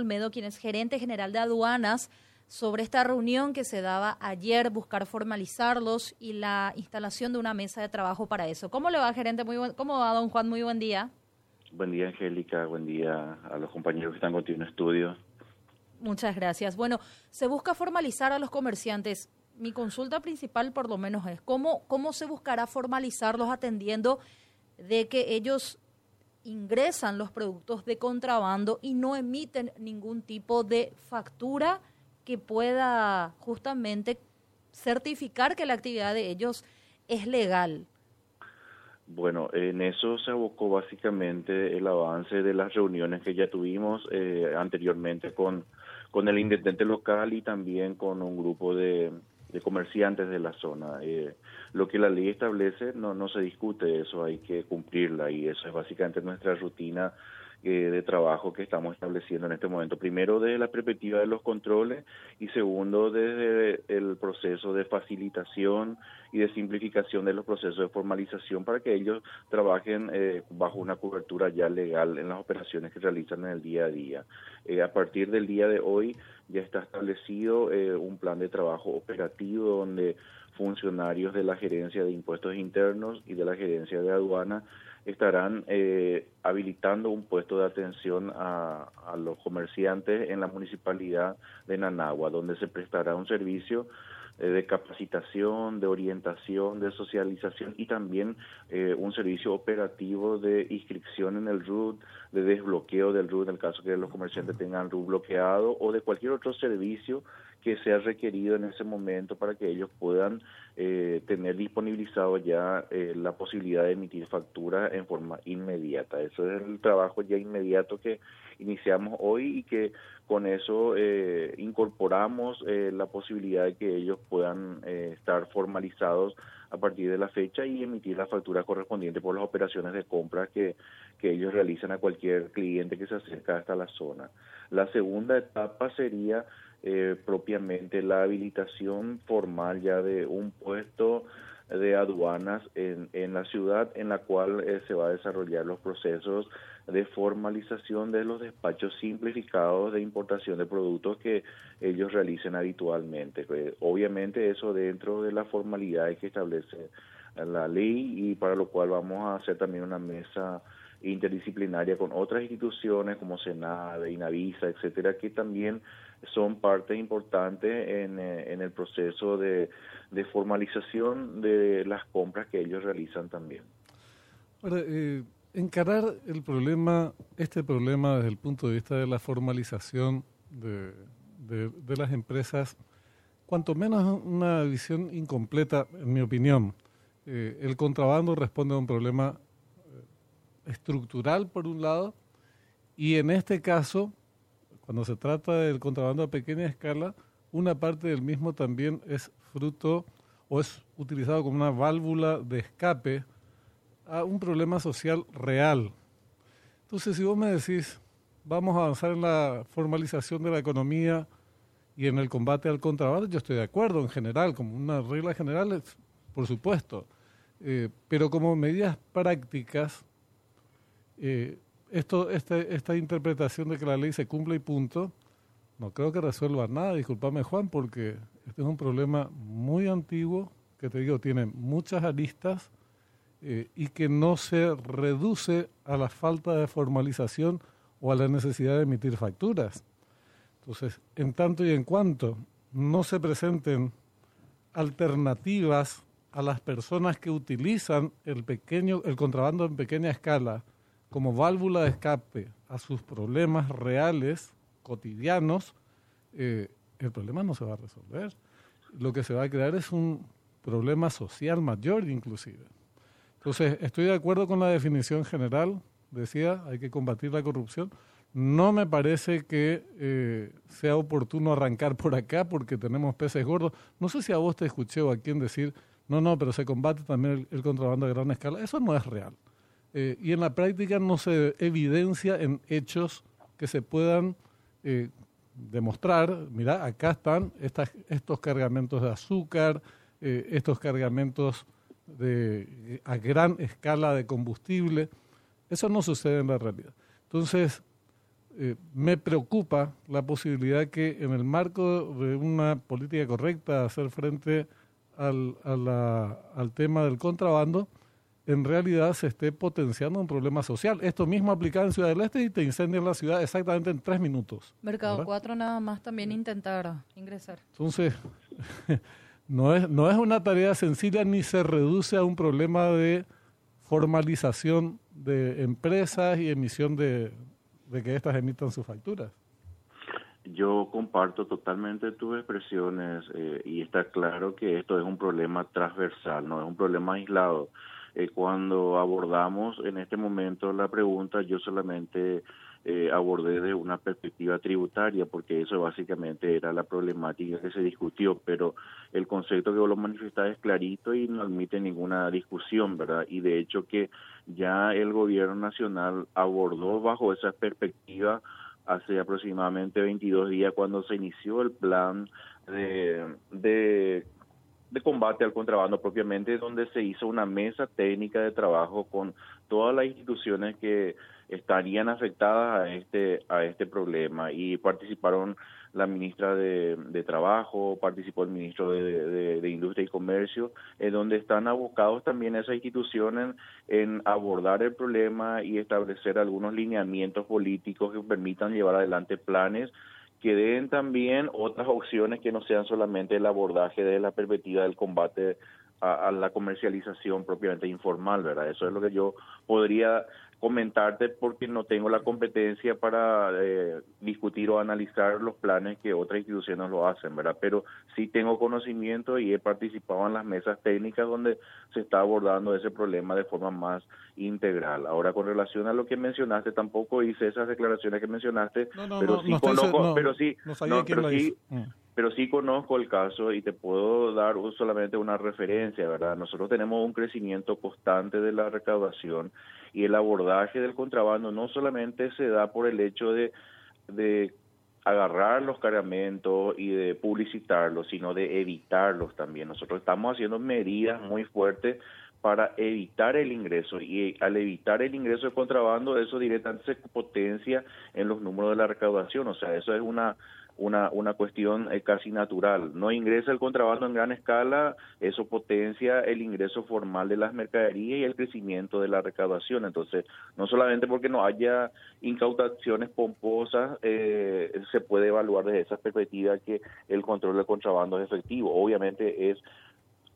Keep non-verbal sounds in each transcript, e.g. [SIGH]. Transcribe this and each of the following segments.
Almedo, quien es gerente general de aduanas, sobre esta reunión que se daba ayer, buscar formalizarlos y la instalación de una mesa de trabajo para eso. ¿Cómo le va, gerente? Muy buen, ¿Cómo va, don Juan? Muy buen día. Buen día, Angélica. Buen día a los compañeros que están contigo en estudio. Muchas gracias. Bueno, se busca formalizar a los comerciantes. Mi consulta principal, por lo menos, es cómo, cómo se buscará formalizarlos atendiendo de que ellos ingresan los productos de contrabando y no emiten ningún tipo de factura que pueda justamente certificar que la actividad de ellos es legal. Bueno, en eso se abocó básicamente el avance de las reuniones que ya tuvimos eh, anteriormente con, con el intendente local y también con un grupo de, de comerciantes de la zona. Eh, lo que la ley establece no, no se discute, eso hay que cumplirla y eso es básicamente nuestra rutina eh, de trabajo que estamos estableciendo en este momento. Primero desde la perspectiva de los controles y segundo desde el proceso de facilitación y de simplificación de los procesos de formalización para que ellos trabajen eh, bajo una cobertura ya legal en las operaciones que realizan en el día a día. Eh, a partir del día de hoy ya está establecido un plan de trabajo operativo donde funcionarios de la gerencia de impuestos internos y de la gerencia de aduana estarán eh, habilitando un puesto de atención a, los comerciantes en la municipalidad de Nanagua, donde se prestará un servicio eh, de capacitación, de orientación, de socialización y también eh, un servicio operativo de inscripción en el RUT, de desbloqueo del RUT en el caso que los comerciantes tengan RUT bloqueado o de cualquier otro servicio que sea requerido en ese momento para que ellos puedan eh, tener disponibilizado ya eh, la posibilidad de emitir facturas en forma inmediata. Eso es el trabajo ya inmediato que iniciamos hoy y que con eso eh, incorporamos la posibilidad de que ellos puedan estar formalizados a partir de la fecha y emitir la factura correspondiente por las operaciones de compra que, que ellos realizan a cualquier cliente que se acerca hasta la zona. La segunda etapa sería eh, propiamente la habilitación formal ya de un puesto de aduanas en, en la ciudad en la cual eh, se va a desarrollar los procesos de formalización de los despachos simplificados de importación de productos que ellos realicen habitualmente. Eh, obviamente eso dentro de las formalidades que establece la ley y para lo cual vamos a hacer también una mesa interdisciplinaria con otras instituciones como Senada, Inavisa, etcétera, que también son parte importante en, eh, en el proceso de, de, formalización de las compras que ellos realizan también. Ahora, eh, encarar el problema, este problema desde el punto de vista de la formalización de, de, las empresas, cuanto menos una visión incompleta, en mi opinión. Eh, el contrabando responde a un problema estructural, por un lado, y en este caso cuando se trata del contrabando a pequeña escala, una parte del mismo también es fruto o es utilizado como una válvula de escape a un problema social real. Entonces, si vos me decís, vamos a avanzar en la formalización de la economía y en el combate al contrabando, yo estoy de acuerdo en general, como una regla general, por supuesto. Eh, pero como medidas prácticas, eh, esto, este, esta interpretación de que la ley se cumple y punto, no creo que resuelva nada, discúlpame Juan, porque este es un problema muy antiguo, que te digo, tiene muchas aristas eh, y que no se reduce a la falta de formalización o a la necesidad de emitir facturas. Entonces, en tanto y en cuanto no se presenten alternativas a las personas que utilizan el pequeño el contrabando en pequeña escala como válvula de escape a sus problemas reales, cotidianos, eh, el problema no se va a resolver. Lo que se va a crear es un problema social mayor inclusive. Entonces, estoy de acuerdo con la definición general, decía, hay que combatir la corrupción. No me parece que eh, sea oportuno arrancar por acá porque tenemos peces gordos. No sé si a vos te escuché o a quién decir, no, no, pero se combate también el contrabando a gran escala. Eso no es real. Eh, y en la práctica no se evidencia en hechos que se puedan eh, demostrar, mira, acá están estas, estos cargamentos de azúcar, eh, estos cargamentos de, a gran escala de combustible. Eso no sucede en la realidad. Entonces, me preocupa la posibilidad que en el marco de una política correcta hacer frente al, al tema del contrabando, en realidad se esté potenciando un problema social. Esto mismo aplicado en Ciudad del Este y te incendian la ciudad exactamente en tres minutos. Mercado 4 nada más también intentar ingresar. Entonces, [LAUGHS] no es, no es una tarea sencilla ni se reduce a un problema de formalización de empresas y emisión de, de que éstas emitan sus facturas. Yo comparto totalmente tus expresiones eh, y está claro que esto es un problema transversal, no es un problema aislado. Eh, cuando abordamos en este momento la pregunta, yo solamente eh, abordé de una perspectiva tributaria, porque eso básicamente era la problemática que se discutió, pero el concepto que vos lo manifestás es clarito y no admite ninguna discusión, ¿verdad? Y de hecho que ya el gobierno nacional abordó bajo esa perspectiva hace aproximadamente 22 días cuando se inició el plan de, de de combate al contrabando propiamente, donde se hizo una mesa técnica de trabajo con todas las instituciones que estarían afectadas a este a este problema. Y participaron la ministra de, Trabajo, participó el ministro de, Industria y Comercio, en donde están abocados también esas instituciones en abordar el problema y establecer algunos lineamientos políticos que permitan llevar adelante planes que den también otras opciones que no sean solamente el abordaje de la perspectiva del combate a, la comercialización propiamente informal, ¿verdad? Eso es lo que yo podría comentarte porque no tengo la competencia para eh, discutir o analizar los planes que otras instituciones lo hacen, ¿verdad? Pero sí tengo conocimiento y he participado en las mesas técnicas donde se está abordando ese problema de forma más integral. Ahora, con relación a lo que mencionaste, tampoco hice esas declaraciones que mencionaste, pero, sí conozco, pero sí, pero sí, mm pero sí conozco el caso y te puedo dar solamente una referencia, ¿verdad? Nosotros tenemos un crecimiento constante de la recaudación y el abordaje del contrabando no solamente se da por el hecho de, de agarrar los cargamentos y de publicitarlos, sino de evitarlos también. Nosotros estamos haciendo medidas muy fuertes para evitar el ingreso y al evitar el ingreso de contrabando eso directamente se potencia en los números de la recaudación, o sea, eso es una una, una cuestión eh, casi natural. No ingresa el contrabando en gran escala, eso potencia el ingreso formal de las mercaderías y el crecimiento de la recaudación. Entonces, no solamente porque no haya incautaciones pomposas, eh, se puede evaluar desde esa perspectiva que el control del contrabando es efectivo. Obviamente es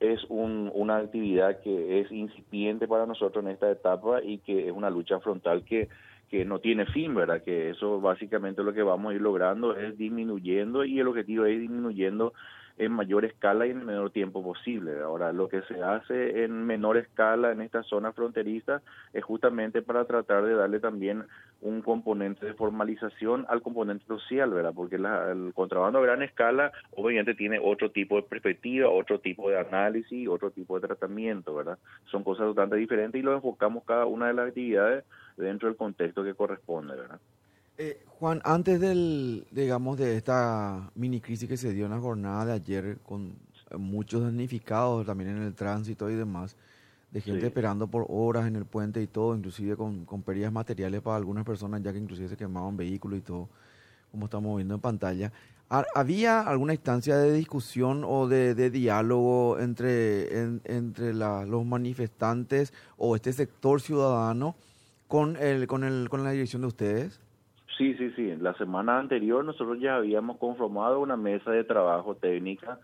es una actividad que es incipiente para nosotros en esta etapa y que es una lucha frontal que que no tiene fin, ¿verdad? Que eso básicamente lo que vamos a ir logrando es disminuyendo y el objetivo es ir disminuyendo en mayor escala y en el menor tiempo posible. Ahora, lo que se hace en menor escala en esta zona fronteriza es justamente para tratar de darle también un componente de formalización al componente social, ¿verdad? Porque el contrabando a gran escala obviamente tiene otro tipo de perspectiva, otro tipo de análisis, otro tipo de tratamiento, ¿verdad? Son cosas totalmente diferentes y lo enfocamos cada una de las actividades dentro del contexto que corresponde, ¿verdad? Eh, Juan, antes del, digamos, de esta mini crisis que se dio en la jornada de ayer, con muchos damnificados también en el tránsito y demás, de gente esperando por horas en el puente y todo, inclusive con, con pérdidas materiales para algunas personas, ya que inclusive se quemaban vehículos y todo, como estamos viendo en pantalla. ¿Había alguna instancia de discusión o de, diálogo entre, entre los manifestantes o este sector ciudadano con, el, con, el, con la dirección de ustedes? Sí, sí, sí. La semana anterior nosotros ya habíamos conformado una mesa de trabajo técnica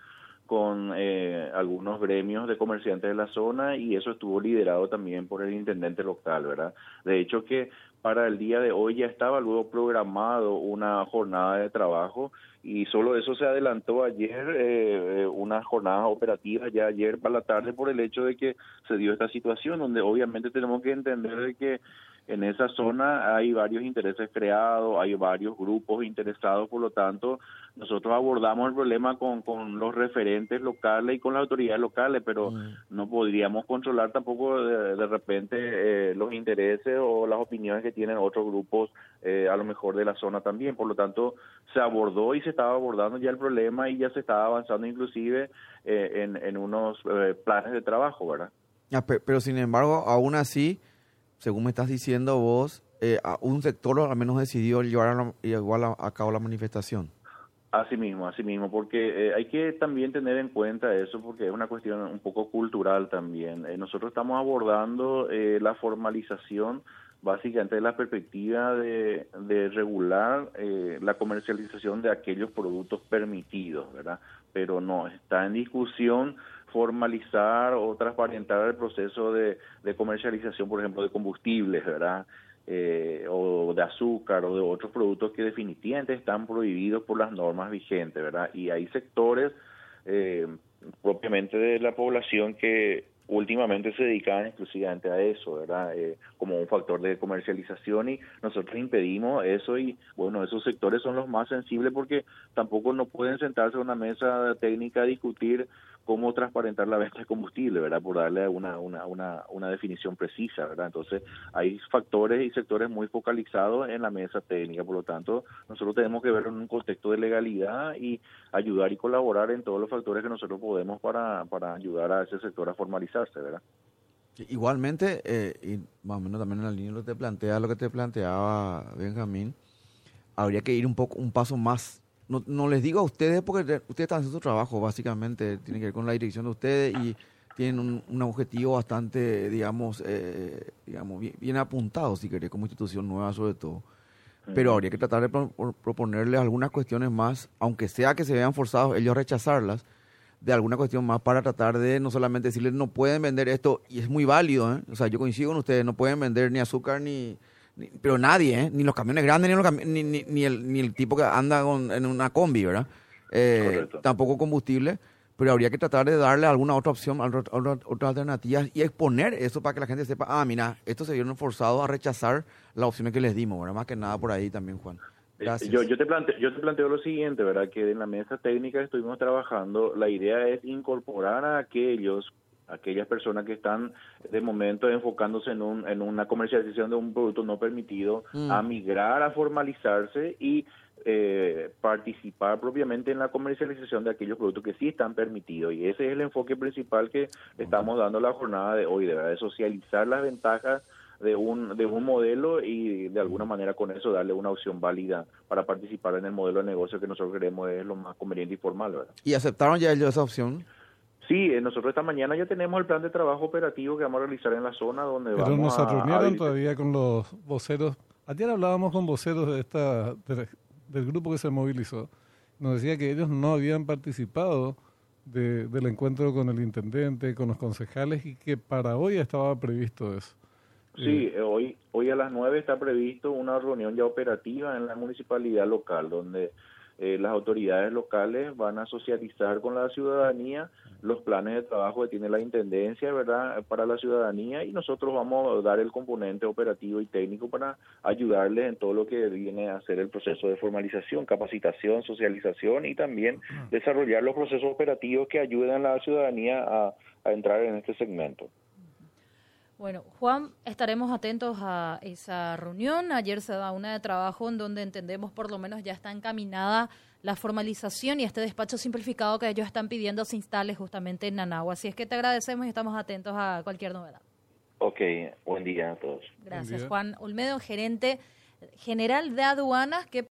con eh, algunos gremios de comerciantes de la zona y eso estuvo liderado también por el intendente local, ¿verdad? De hecho que para el día de hoy ya estaba luego programado una jornada de trabajo y solo eso se adelantó ayer, eh, eh una jornada operativa ya ayer para la tarde por el hecho de que se dio esta situación donde obviamente tenemos que entender que en esa zona hay varios intereses creados, hay varios grupos interesados, por lo tanto, nosotros abordamos el problema con, con los referentes locales y con las autoridades locales, pero mm. no podríamos controlar tampoco de, repente eh, los intereses o las opiniones que tienen otros grupos, eh, a lo mejor de la zona también. Por lo tanto, se abordó y se estaba abordando ya el problema y ya se estaba avanzando inclusive eh, en, en unos planes de trabajo, ¿verdad? pero sin embargo, aún así según me estás diciendo vos, eh, un sector al menos decidió llevar a, igual a, cabo la manifestación. Así mismo, así mismo, porque eh, hay que también tener en cuenta eso, porque es una cuestión un poco cultural también. Eh, nosotros estamos abordando la formalización básicamente de la perspectiva de, de regular la comercialización de aquellos productos permitidos, ¿verdad? Pero no, está en discusión formalizar o transparentar el proceso de, comercialización, por ejemplo, de combustibles, ¿verdad? Eh, o de azúcar o de otros productos que definitivamente están prohibidos por las normas vigentes, ¿verdad? Y hay sectores eh, propiamente de la población que últimamente se dedicaban exclusivamente a eso, ¿verdad? Eh, como un factor de comercialización y nosotros impedimos eso y bueno, esos sectores son los más sensibles porque tampoco no pueden sentarse a una mesa técnica a discutir cómo transparentar la venta de combustible, ¿verdad? Por darle una, una, una, una definición precisa, ¿verdad? Entonces, hay factores y sectores muy focalizados en la mesa técnica, por lo tanto, nosotros tenemos que verlo en un contexto de legalidad y ayudar y colaborar en todos los factores que nosotros podemos para, para ayudar a ese sector a Igualmente, eh, y más o menos también en la línea lo que te plantea, lo que te planteaba Benjamín, habría que ir un poco, un paso más. No, no les digo a ustedes porque ustedes están haciendo su trabajo, básicamente, tiene que ver con la dirección de ustedes y tienen un, un objetivo bastante, digamos, eh, digamos bien, apuntado, si querés, como institución nueva sobre todo. Pero habría que tratar de proponerles algunas cuestiones más, aunque sea que se vean forzados ellos a rechazarlas, de alguna cuestión más para tratar de no solamente decirles no pueden vender esto, y es muy válido, ¿eh? o sea, yo coincido con ustedes, no pueden vender ni azúcar ni, pero nadie, ¿eh? ni los camiones grandes, ni, ni, ni, el, ni el tipo que anda en una combi, ¿verdad? Eh, tampoco combustible, pero habría que tratar de darle alguna otra opción, otras otra alternativas y exponer eso para que la gente sepa, ah, mira, estos se vieron forzados a rechazar las opciones que les dimos, ¿verdad? Más que nada por ahí también, Juan. Gracias. Yo, yo, te planteo, yo te planteo lo siguiente, ¿verdad? Que en la mesa técnica estuvimos trabajando, la idea es incorporar a aquellos aquellas personas que están de momento enfocándose en, un, en una comercialización de un producto no permitido, mm. a migrar, a formalizarse y eh, participar propiamente en la comercialización de aquellos productos que sí están permitidos. Y ese es el enfoque principal que estamos dando la jornada de hoy, de, de socializar las ventajas de un, de un modelo y de alguna manera con eso darle una opción válida para participar en el modelo de negocio que nosotros creemos es lo más conveniente y formal. ¿verdad? ¿Y aceptaron ya ellos esa opción? Sí, eh, nosotros esta mañana ya tenemos el plan de trabajo operativo que vamos a realizar en la zona donde Pero vamos nos reunieron todavía con los voceros. Ayer hablábamos con voceros de esta del grupo que se movilizó. Nos decía que ellos no habían participado del encuentro con el intendente, con los concejales y que para hoy estaba previsto eso. Sí, eh, hoy, hoy a las 9 está previsto una reunión ya operativa en la municipalidad local donde eh, las autoridades locales van a socializar con la ciudadanía los planes de trabajo que tiene la Intendencia, ¿verdad?, para la ciudadanía y nosotros vamos a dar el componente operativo y técnico para ayudarles en todo lo que viene a ser el proceso de formalización, capacitación, socialización y también desarrollar los procesos operativos que ayuden a la ciudadanía a entrar en este segmento. Bueno, Juan, estaremos atentos a esa reunión. Ayer se da una de trabajo en donde entendemos por lo menos ya está encaminada la formalización y este despacho simplificado que ellos están pidiendo se instale justamente en Nanagua. Así es que te agradecemos y estamos atentos a cualquier novedad. Ok, buen día a todos. Gracias, Juan Olmedo, gerente general de aduanas que